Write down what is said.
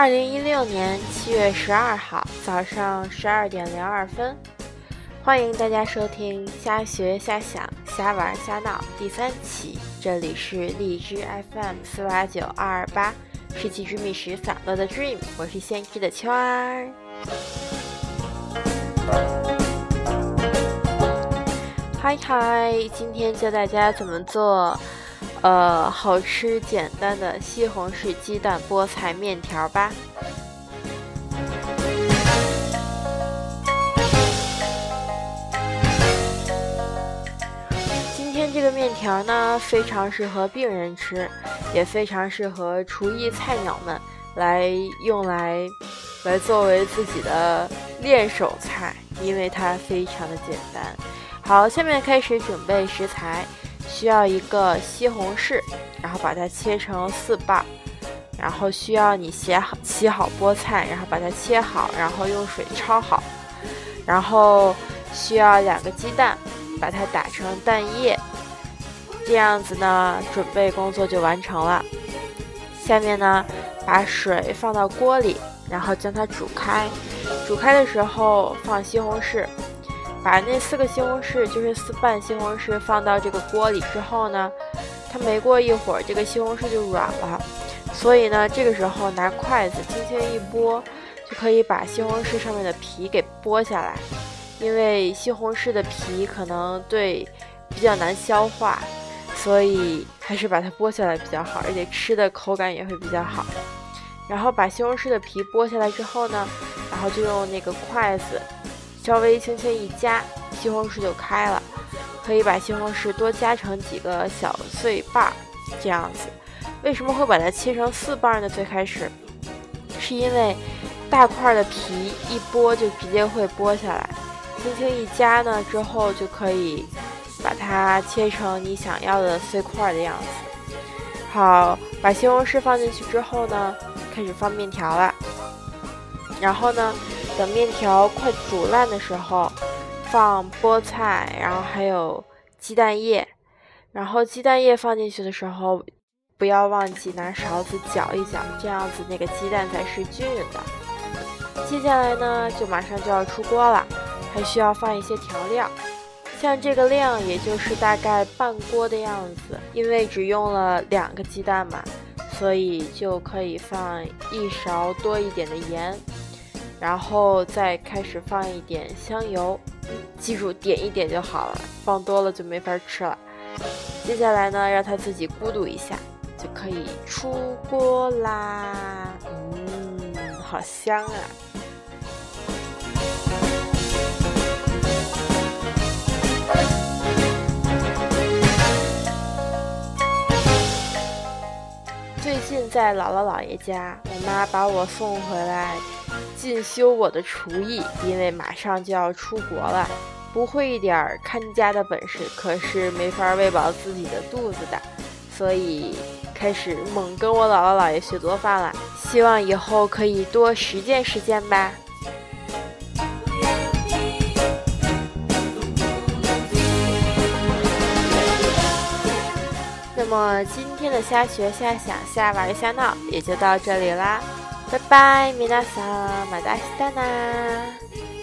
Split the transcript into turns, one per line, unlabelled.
二零一六年七月十二号早上十二点零二分，欢迎大家收听《瞎学瞎想瞎玩瞎闹》第三期。这里是荔枝 FM 四八九二二八，是七之觅食散落的 Dream，我是先知的圈儿。嗨嗨，今天教大家怎么做，呃，好吃简单的西红柿鸡蛋菠菜面条吧。今天这个面条呢，非常适合病人吃，也非常适合厨艺菜鸟们来用来，来作为自己的练手菜，因为它非常的简单。好，下面开始准备食材，需要一个西红柿，然后把它切成四瓣，然后需要你洗好洗好菠菜，然后把它切好，然后用水焯好，然后需要两个鸡蛋，把它打成蛋液，这样子呢，准备工作就完成了。下面呢，把水放到锅里，然后将它煮开，煮开的时候放西红柿。把那四个西红柿，就是四瓣西红柿，放到这个锅里之后呢，它没过一会儿，这个西红柿就软了。所以呢，这个时候拿筷子轻轻一拨，就可以把西红柿上面的皮给剥下来。因为西红柿的皮可能对比较难消化，所以还是把它剥下来比较好，而且吃的口感也会比较好。然后把西红柿的皮剥下来之后呢，然后就用那个筷子。稍微轻轻一夹，西红柿就开了。可以把西红柿多夹成几个小碎瓣儿，这样子。为什么会把它切成四瓣儿呢？最开始是因为大块的皮一剥就直接会剥下来，轻轻一夹呢之后就可以把它切成你想要的碎块的样子。好，把西红柿放进去之后呢，开始放面条了。然后呢？等面条快煮烂的时候，放菠菜，然后还有鸡蛋液，然后鸡蛋液放进去的时候，不要忘记拿勺子搅一搅，这样子那个鸡蛋才是均匀的。接下来呢，就马上就要出锅了，还需要放一些调料，像这个量也就是大概半锅的样子，因为只用了两个鸡蛋嘛，所以就可以放一勺多一点的盐。然后再开始放一点香油，记住点一点就好了，放多了就没法吃了。接下来呢，让它自己咕嘟一下，就可以出锅啦。嗯，好香啊！最近在姥姥姥爷家，我妈把我送回来。进修我的厨艺，因为马上就要出国了，不会一点看家的本事，可是没法喂饱自己的肚子的，所以开始猛跟我姥姥姥爷学做饭了。希望以后可以多实践实践吧。那么今天的瞎学瞎想瞎玩瞎闹也就到这里啦。拜拜，皆さん、また明日な。